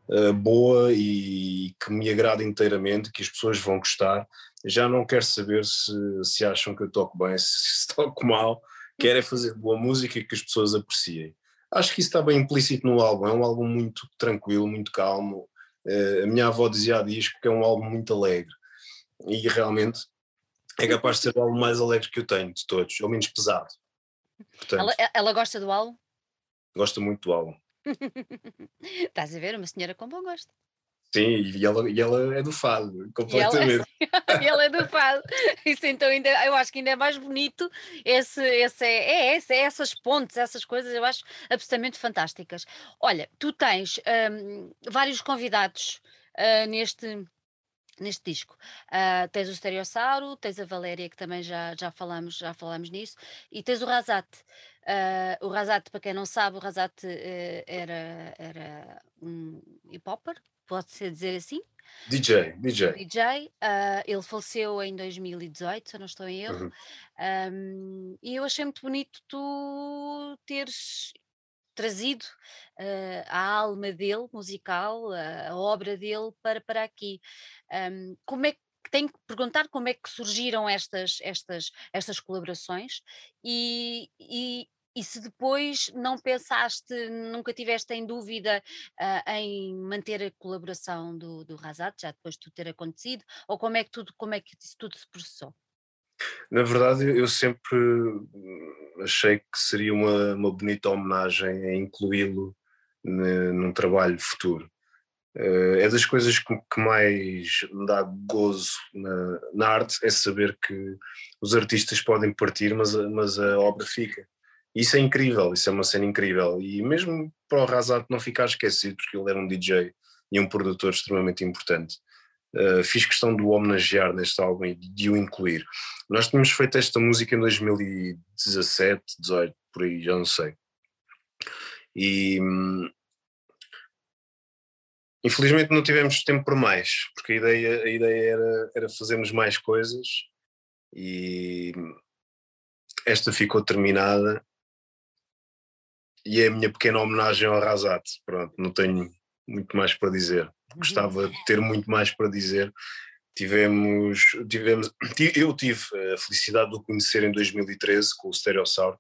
uh, boa e que me agrada inteiramente, que as pessoas vão gostar. Já não quero saber se, se acham que eu toco bem, se, se toco mal, quero é fazer boa música e que as pessoas apreciem. Acho que isso está bem implícito no álbum, é um álbum muito tranquilo, muito calmo, a minha avó dizia a disco que é um álbum muito alegre. E realmente é capaz de ser o álbum mais alegre que eu tenho de todos, ou menos pesado. Portanto, ela, ela gosta do álbum? Gosta muito do álbum. Estás a ver? Uma senhora com bom gosto. Sim, e ela, e ela é do fado, completamente. E ela, e ela é do fado. Isso então ainda, eu acho que ainda é mais bonito esse, esse, é, é, é essas pontes, essas coisas, eu acho absolutamente fantásticas. Olha, tu tens um, vários convidados uh, neste, neste disco. Uh, tens o Stereossauro, tens a Valéria, que também já, já, falamos, já falamos nisso, e tens o Razat. Uh, o Razat, para quem não sabe, o Razat uh, era, era um hip-hopper, pode-se dizer assim? DJ, DJ. DJ, ele faleceu em 2018, se eu não estou em erro, uhum. um, e eu achei muito bonito tu teres trazido uh, a alma dele, musical, a, a obra dele para, para aqui. Um, como é que tenho que perguntar como é que surgiram estas, estas, estas colaborações e, e, e se depois não pensaste, nunca tiveste em dúvida uh, em manter a colaboração do, do Razat, já depois de tudo ter acontecido, ou como é que tudo, como é que isso tudo se processou? Na verdade, eu sempre achei que seria uma, uma bonita homenagem a incluí-lo num trabalho futuro. Uh, é das coisas que, que, mais me dá gozo na, na, arte, é saber que os artistas podem partir, mas, mas a obra fica. Isso é incrível, isso é uma cena incrível. E mesmo para o Razat não ficar esquecido, porque ele era um DJ e um produtor extremamente importante. Uh, fiz questão de o homenagear neste álbum e de o incluir. Nós tínhamos feito esta música em 2017, 18, por aí, já não sei. E hum, infelizmente não tivemos tempo para mais, porque a ideia, a ideia era, era fazermos mais coisas e esta ficou terminada e é a minha pequena homenagem ao Razat. Pronto, não tenho muito mais para dizer gostava de ter muito mais para dizer. Tivemos, tivemos, eu tive a felicidade de o conhecer em 2013 com o Stereossauro,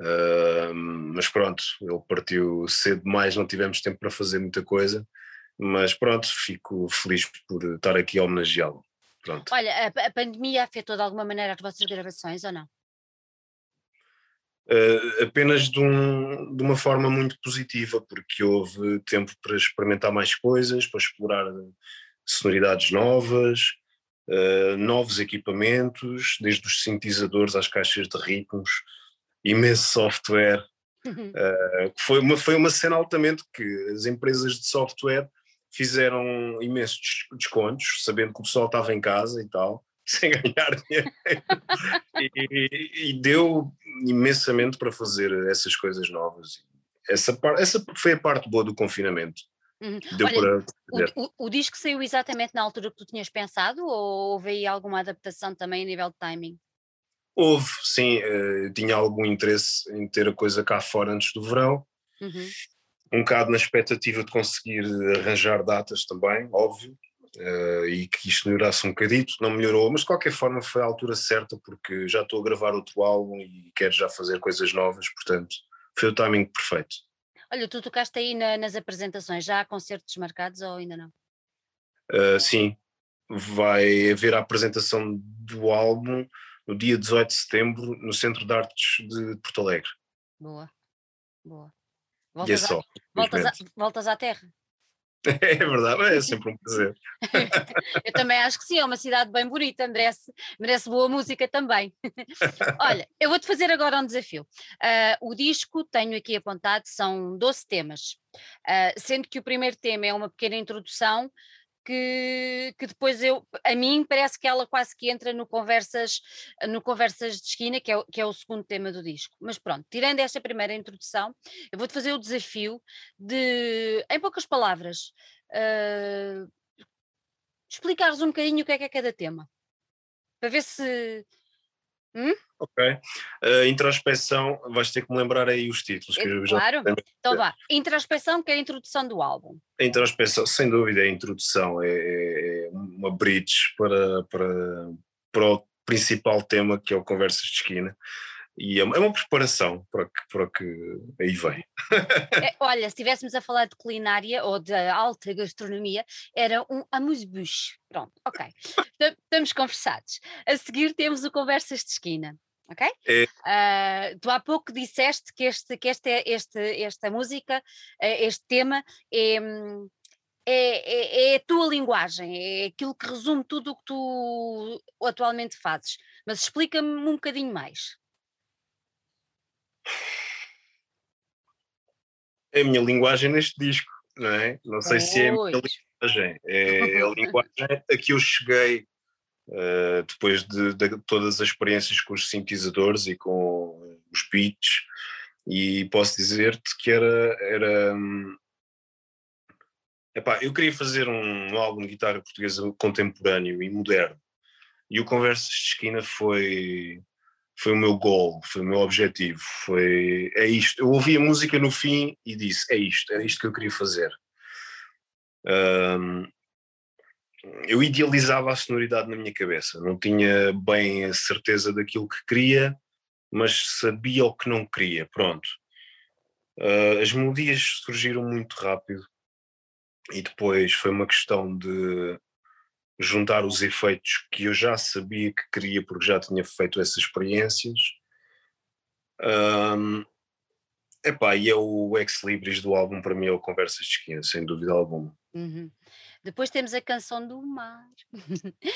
uh, mas pronto, ele partiu cedo demais, não tivemos tempo para fazer muita coisa, mas pronto, fico feliz por estar aqui a homenageá-lo. Olha, a, a pandemia afetou de alguma maneira as vossas gravações ou não? Uh, apenas de, um, de, uma forma muito positiva, porque houve tempo para experimentar mais coisas, para explorar sonoridades novas, uh, novos equipamentos, desde os sintetizadores às caixas de ritmos, imenso software. Uh, foi, uma, foi uma cena altamente que as empresas de software fizeram imensos descontos, sabendo que o pessoal estava em casa e tal, sem ganhar dinheiro. e, e, deu imensamente para fazer essas coisas novas. Essa, essa foi a parte boa do confinamento. Uhum. Deu Olha, para o, o, o, disco saiu exatamente na altura que tu tinhas pensado ou houve aí alguma adaptação também a nível de timing? Houve, sim. Uh, tinha algum interesse em ter a coisa cá fora antes do verão. Uhum. Um bocado na expectativa de conseguir arranjar datas também, óbvio uh, e que isto melhorasse um bocadito, não melhorou, mas de qualquer forma foi a altura certa porque já estou a gravar outro álbum e quero já fazer coisas novas, portanto foi o timing perfeito. Olha, tu tocaste aí na, nas apresentações, já há concertos marcados ou ainda não? Uh, sim, vai haver a apresentação do álbum no dia 18 de setembro no Centro de Artes de Porto Alegre. Boa, boa. Voltas, é só, a, voltas, a, voltas à terra? É verdade, é sempre um prazer. Eu também acho que sim, é uma cidade bem bonita, merece, merece boa música também. Olha, eu vou-te fazer agora um desafio. Uh, o disco, tenho aqui apontado, são 12 temas, uh, sendo que o primeiro tema é uma pequena introdução que, que depois eu, a mim parece que ela quase que entra no Conversas, no Conversas de Esquina, que é, que é o segundo tema do disco. Mas pronto, tirando esta primeira introdução, eu vou-te fazer o desafio de, em poucas palavras, uh, explicares um bocadinho o que é que é cada tema. Para ver se, Hum? Ok. Uh, introspeção, vais ter que me lembrar aí os títulos. Que eu claro. Já então vá. Introspeção, que é a introdução do álbum. A introspeção, sem dúvida, é a introdução. É, é, é uma bridge para, para, para o principal tema que é o Conversas de Esquina. E é uma, é uma preparação para que, para que aí vem. É, olha, se estivéssemos a falar de culinária ou de alta gastronomia, era um amuse-bouche. Pronto, ok. Estamos conversados. A seguir temos o Conversas de Esquina. Ok? É. Uh, tu há pouco disseste que, este, que este, este, esta música, eh, este tema, é, é, é, é, a tua linguagem, é aquilo que resume tudo o que tu atualmente fazes. Mas explica-me um bocadinho mais. É a minha linguagem neste disco, não é? Não sei pois. se é a minha linguagem, é a linguagem a que eu cheguei uh, depois de, de, todas as experiências com os sintetizadores e com os beats, e posso dizer-te que era. era hum, epá, eu queria fazer um álbum de guitarra portuguesa contemporâneo e moderno, e o Conversas de Esquina foi foi o meu goal, foi o meu objetivo, foi é isto. Eu ouvi a música no fim e disse é isto, é isto que eu queria fazer. Um, eu idealizava a sonoridade na minha cabeça, não tinha bem a certeza daquilo que queria, mas sabia o que não queria. Pronto. Uh, as melodias surgiram muito rápido e depois foi uma questão de juntar os efeitos que eu já sabia que queria porque já tinha feito essas experiências. Um, epá, e é o ex-libris do álbum para mim é o Conversas de Esquina, sem dúvida alguma. Uhum. Depois temos a Canção do Mar.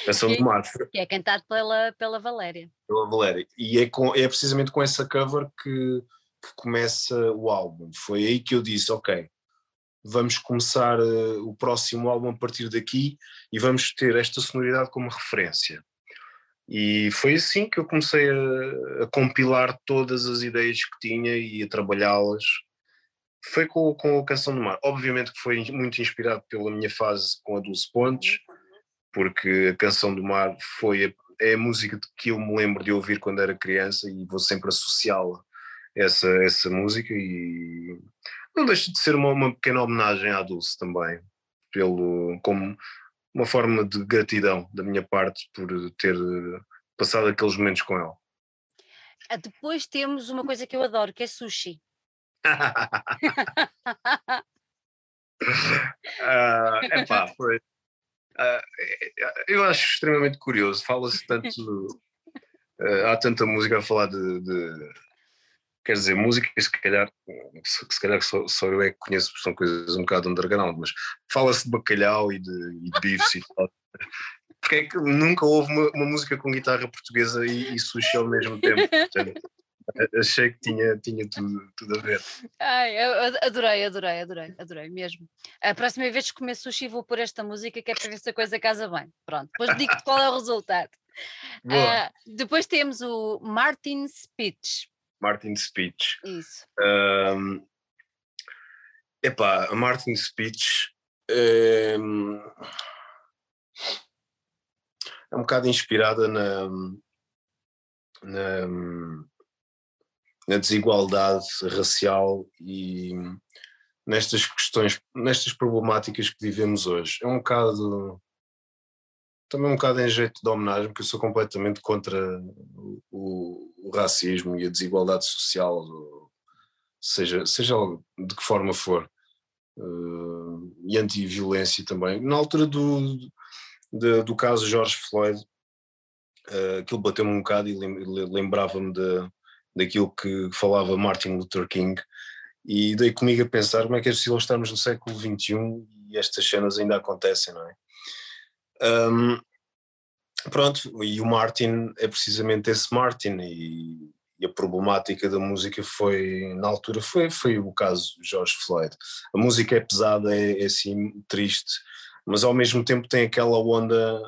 Canção do Mar. Que é cantado pela, pela Valéria. Pela Valéria. E é, com, é precisamente com essa cover que, que começa o álbum. Foi aí que eu disse, ok, vamos começar uh, o próximo álbum a partir daqui e vamos ter esta sonoridade como referência. E foi assim que eu comecei a, a compilar todas as ideias que tinha e a trabalhá-las. Foi com, com a Canção do Mar. Obviamente que foi muito inspirado pela minha fase com a Dulce Pontes, porque a Canção do Mar foi a, é a música que eu me lembro de ouvir quando era criança e vou sempre associá-la essa, essa música e não deixa de ser uma, uma pequena homenagem à Dulce também, pelo, como uma forma de gratidão da minha parte por ter passado aqueles momentos com ela. Ah, depois temos uma coisa que eu adoro, que é sushi. uh, epá, foi, uh, eu acho extremamente curioso. Fala-se tanto. Uh, há tanta música a falar de, de quer dizer, música, se calhar, se calhar só, só eu é que conheço, são coisas um bocado underground, mas fala-se de bacalhau e de, e de bifes e tal. Porque é que nunca houve uma, uma música com guitarra portuguesa e, e sushi ao mesmo tempo? achei que tinha, tinha tudo, tudo a ver. Ai, adorei, adorei, adorei, adorei mesmo. A próxima vez que comer sushi vou pôr esta música que é para ver se a coisa casa bem. Pronto, depois digo-te qual é o resultado. Uh, depois temos o Martin Spitz. Martin Speech. Isso. Um, epá, a Martin Speech é, é um bocado inspirada na, na, na desigualdade racial e nestas questões, nestas problemáticas que vivemos hoje. É um bocado também um bocado em jeito de homenagem, porque eu sou completamente contra o, o racismo e a desigualdade social, seja, seja de que forma for, uh, e anti-violência também. Na altura do, do, do caso George Floyd, uh, aquilo bateu-me um bocado e lembrava-me daquilo que falava Martin Luther King, e dei comigo a pensar como é que é possível estarmos no século XXI e estas cenas ainda acontecem, não é? Um, pronto, e o Martin é precisamente esse Martin e, e, a problemática da música foi, na altura, foi, foi o caso George Floyd. A música é pesada, é, é assim triste, mas ao mesmo tempo tem aquela onda,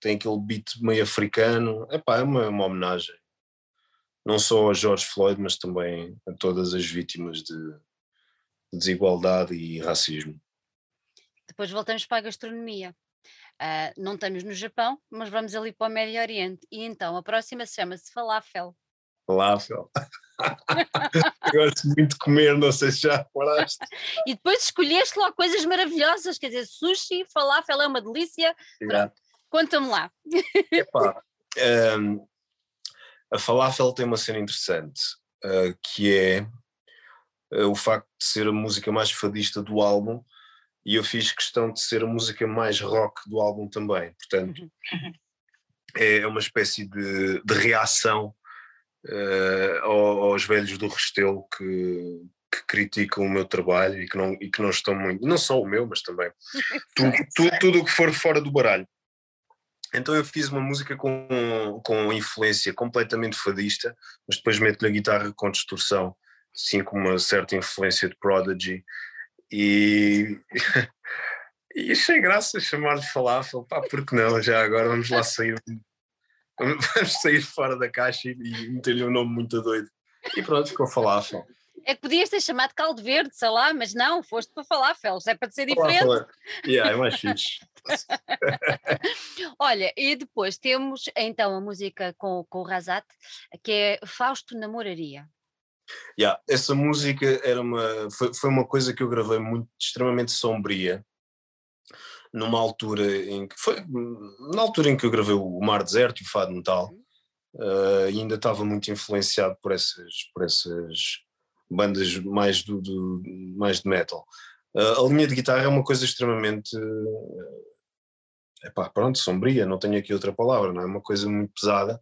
tem aquele beat meio africano, Epá, é uma, uma homenagem. Não só a George Floyd, mas também a todas as vítimas de desigualdade e racismo. Depois voltamos para a gastronomia. Uh, não estamos no Japão, mas vamos ali para o Médio Oriente. E então a próxima chama-se falafel. Falafel. gosto muito de comer, não sei se já falaste. e depois escolheste lá coisas maravilhosas, quer dizer, sushi, falafel é uma delícia. Conta-me lá. Epá, um, A Falafel tem uma cena interessante, uh, que é uh, o facto de ser a música mais fadista do álbum e eu fiz questão de ser a música mais rock do álbum também. Portanto, uhum. é uma espécie de, de reação uh, aos velhos do Restelo que, que, criticam o meu trabalho e que, não, e que não estão muito, não só o meu, mas também tudo o que for fora do baralho. Então eu fiz uma música com, com influência completamente fadista, mas depois meto-lhe a guitarra com distorção, sim com uma certa influência de Prodigy, e, e achei graça chamar-lhe falafel, pá, porque não, já agora vamos lá sair, vamos sair fora da caixa e, e meter-lhe um nome muito doido. E pronto, ficou falafel. É que podias ter chamado caldo verde, sei lá, mas não, foste para falafel, é para ser diferente. Falafel, é. yeah, é mais fixe. Olha, e depois temos então a música com, com o Razat, que é Fausto Namoraria. Yeah, essa música era uma, foi, foi uma coisa que eu gravei muito, extremamente sombria, numa altura em que foi na altura em que eu gravei o Mar Deserto e o Fado Metal, uh, e ainda estava muito influenciado por essas, por essas bandas mais, do, do mais de metal. Uh, a linha de guitarra é uma coisa extremamente uh, epá, pronto, sombria, não tenho aqui outra palavra, não é? Uma coisa muito pesada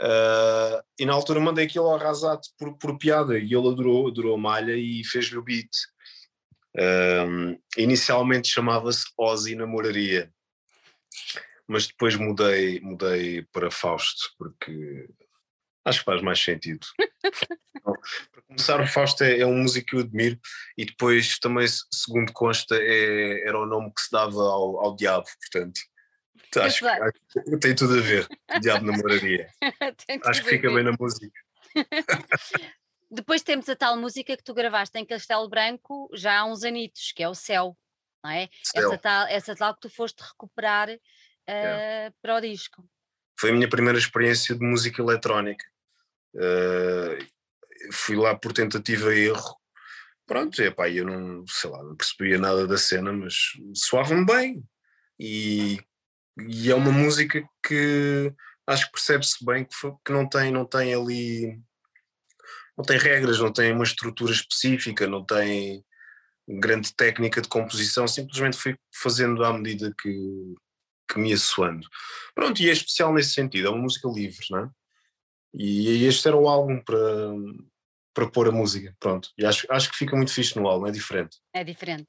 Uh, e na altura mandei aquilo ao Razat por, por piada e ele adorou, adorou a malha e fez-lhe o beat. Inicialmente chamava-se Ozzy Namoraria, mas depois mudei, mudei para Fausto porque acho que faz mais sentido. para começar, o Fausto é, é, um músico que eu admiro e depois também, segundo consta, é, era o nome que se dava ao, ao diabo, portanto Acho, que tem tudo a ver. Diabo namoraria. acho que fica bem na música. Depois temos a tal música que tu gravaste em Castelo Branco já há uns anitos, que é o Céu, não é? Essa tal, essa tal que tu foste recuperar uh, é. para o disco. Foi a minha primeira experiência de música eletrónica. Uh, fui lá por tentativa e erro. Pronto, epá, eu não, sei lá, não percebia nada da cena, mas soava-me bem. E e é uma música que acho que percebe-se bem que, foi, que não tem não tem ali não tem regras, não tem uma estrutura específica, não tem grande técnica de composição, simplesmente fui fazendo à medida que, que me ia soando. Pronto, e é especial nesse sentido, é uma música livre, não é? E este era o álbum para, para pôr a música, pronto. E acho, acho que fica muito fixe no álbum, é diferente. É diferente.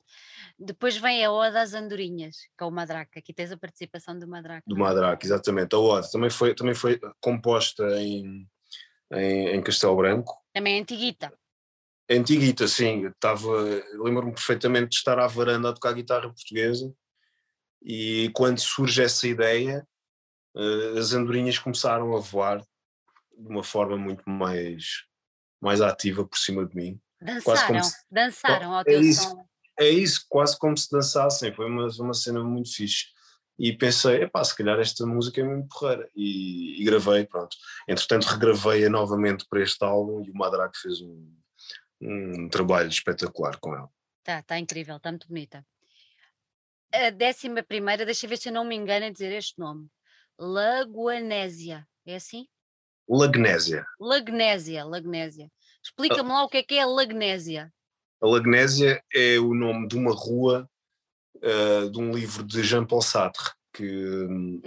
Depois vem a Oda às Andorinhas, com o Madraca. Aqui tens a participação do Madraca. Do Madraca, exatamente. A Oda também foi, também foi composta em, em, em Castelo Branco. Também é antiguita. É antiguita, sim. Estava, lembro-me perfeitamente de estar à varanda a tocar guitarra portuguesa e quando surge essa ideia, uh, as andorinhas começaram a voar de uma forma muito mais, mais ativa por cima de mim. Dançaram, se... dançaram ao é teu isso, som é isso, quase como se dançassem, foi uma, uma cena muito fixe. E pensei, epá, se calhar esta música é muito porreira. E, e gravei, pronto. Entretanto, regravei-a novamente para este álbum e o Madraque fez um, um trabalho espetacular com ela. Tá, está incrível, está muito bonita. A décima primeira, deixa eu ver se eu não me engano em dizer este nome. Laguanésia, é assim? Lagnésia. Lagnésia, Lagnésia. Explica-me lá o que é que é a Lagnésia. A Lagnésia é o nome de uma rua uh, de um livro de Jean-Paul Sartre, que,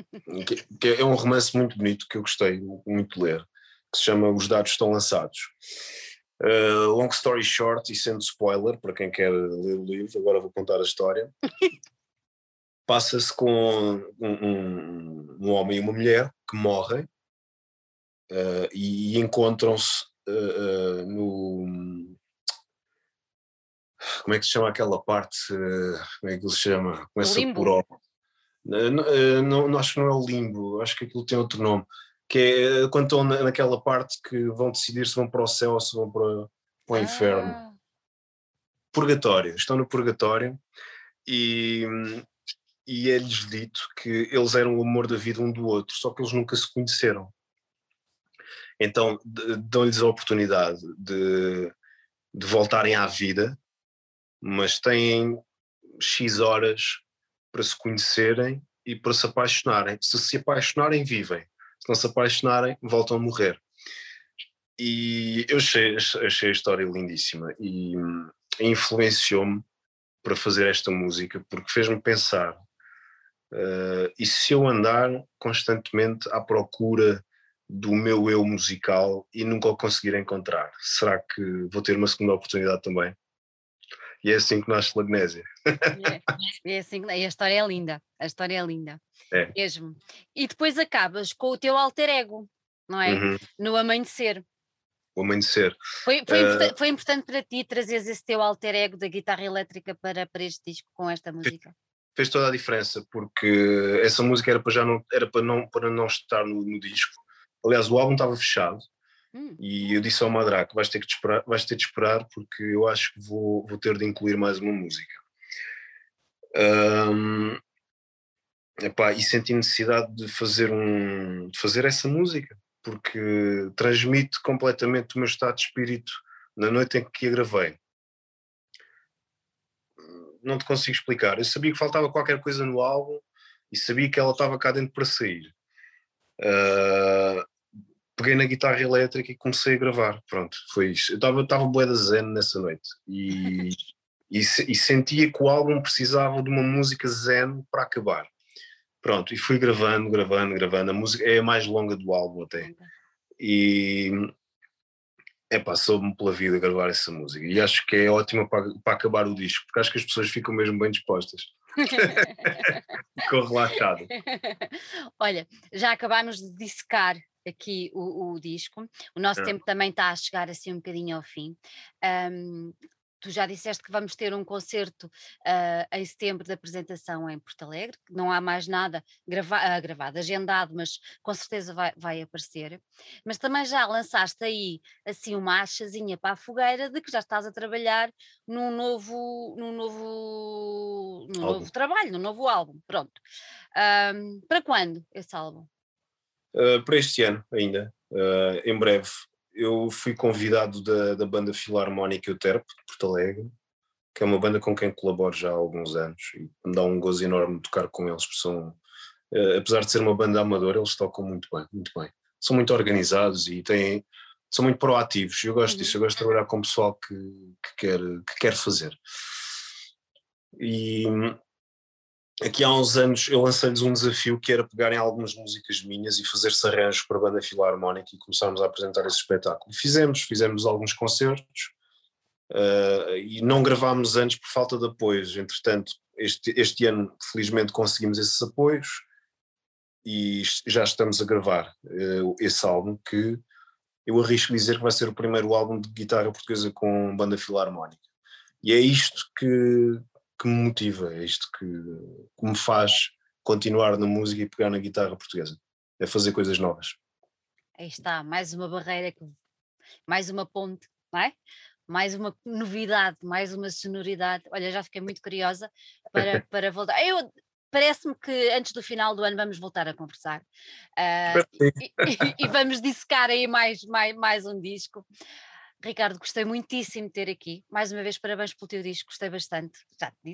que, que, é um romance muito bonito que eu gostei muito de ler, que se chama Os Dados Estão Lançados. Uh, long story short, e sendo spoiler para quem quer ler o livro, agora vou contar a história. Passa-se com um, um, um, homem e uma mulher que morrem uh, e, e encontram-se uh, no, como é que se chama aquela parte, como é que ele se chama? Começa por O. Não, não, acho que não é o limbo, acho que aquilo tem outro nome, que é quando estão naquela parte que vão decidir se vão para o céu ou se vão para, para o ah. inferno. Purgatório, estão no purgatório e, e é-lhes dito que eles eram o amor da vida um do outro, só que eles nunca se conheceram. Então dão-lhes a oportunidade de, de voltarem à vida mas têm X horas para se conhecerem e para se apaixonarem. Se se apaixonarem, vivem. se não se apaixonarem, voltam a morrer. E eu achei, achei a história lindíssima e influenciou-me para fazer esta música porque fez-me pensar uh, e se eu andar constantemente à procura do meu eu musical e nunca o conseguir encontrar, será que vou ter uma segunda oportunidade também? E é assim que nasce Lagnésia. É, é assim, e a história é linda, a história é linda, é. mesmo. E depois acabas com o teu alter ego, não é? Uhum. No amanhecer. O amanhecer. Foi, foi, uh, importante, foi importante para ti trazer esse teu alter ego da guitarra elétrica para, para este disco com esta música? Fez toda a diferença, porque essa música era para, já não, era para, não, para não estar no, no disco. Aliás, o álbum estava fechado hum. e eu disse ao Madraco: vais ter, que esperar, vais ter de esperar, porque eu acho que vou, vou ter de incluir mais uma música. Um, epá, e senti necessidade de fazer, um, de fazer essa música porque transmite completamente o meu estado de espírito na noite em que a gravei. Não te consigo explicar. Eu sabia que faltava qualquer coisa no álbum e sabia que ela estava cá dentro para sair. Uh, peguei na guitarra elétrica e comecei a gravar. Pronto, foi isso. Eu estava, estava bué da zen nessa noite e, e, e sentia que o álbum precisava de uma música zen para acabar. Pronto, e fui gravando, gravando, gravando. A música é a mais longa do álbum até. E é pá, soube-me pela vida gravar essa música. E acho que é ótima para, para acabar o disco, porque acho que as pessoas ficam mesmo bem dispostas. Ficou relaxado. Olha, já acabámos de dissecar aqui o, o, disco. O nosso é. tempo também está a chegar assim um bocadinho ao fim. Um, tu já disseste que vamos ter um concerto uh, em setembro de apresentação em Porto Alegre, que não há mais nada grava uh, gravado, agendado, mas com certeza vai, vai, aparecer. Mas também já lançaste aí assim uma achazinha para a fogueira de que já estás a trabalhar num novo, num novo, num novo trabalho, num novo álbum. Pronto. Um, para quando esse álbum? Uh, para este ano ainda, em breve eu fui convidado da, da banda Filarmónica Euterpe, de Porto Alegre, que é uma banda com quem colaboro já há alguns anos e me dá um gozo enorme tocar com eles, porque são, uh, apesar de ser uma banda amadora, eles tocam muito bem, muito bem. São muito organizados e têm, são muito proativos. Eu gosto disso, eu gosto de trabalhar com pessoal que, que, quer, que quer fazer. E aqui há uns anos eu lancei-lhes um desafio que era pegarem algumas músicas minhas e fazer-se arranjos para a banda filarmónica e começarmos a apresentar esse espetáculo. Fizemos, fizemos alguns concertos uh, e não gravámos antes por falta de apoios. Entretanto, este, este ano felizmente conseguimos esses apoios e já estamos a gravar uh, esse álbum que eu arrisco dizer que vai ser o primeiro álbum de guitarra portuguesa com banda filarmónica. E é isto que, que me motiva, é isto que, que me faz continuar na música e pegar na guitarra portuguesa, é fazer coisas novas. Aí está, mais uma barreira, que, mais uma ponte, não é? mais uma novidade, mais uma sonoridade. Olha, já fiquei muito curiosa para, para voltar. Eu parece-me que antes do final do ano vamos voltar a conversar uh, e, e, e, vamos dissecar aí mais, mais, mais um disco. Ricardo, gostei muitíssimo de ter aqui. Mais uma vez, parabéns pelo teu disco, gostei bastante.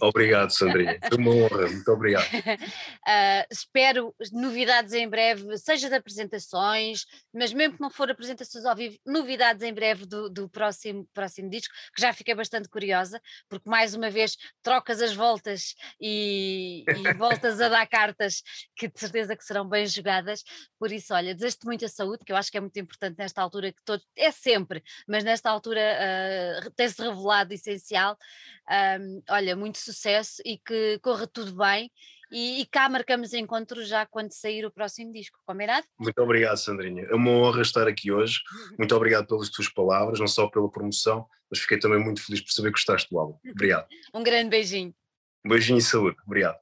Obrigado, Sandrinha. Foi uma honra, muito obrigado. uh, espero novidades em breve, seja de apresentações, mas mesmo que não for apresentações ao vivo, novidades em breve do, do próximo, próximo disco, que já fiquei bastante curiosa, porque mais uma vez trocas as voltas e, e voltas a dar cartas que de certeza que serão bem jogadas. Por isso, olha, desejo-te muita saúde, que eu acho que é muito importante nesta altura que todo, é sempre, mas nesta nesta altura uh, tem-se revelado essencial. Um, olha, muito sucesso e que corra tudo bem. E, e, cá marcamos encontro já quando sair o próximo disco, combinado? Muito obrigado, Sandrinha. É uma honra estar aqui hoje. Muito obrigado pelas tuas palavras, não só pela promoção, mas fiquei também muito feliz por saber que gostaste do álbum. Obrigado. um grande beijinho. Um beijinho e saúde. Obrigado.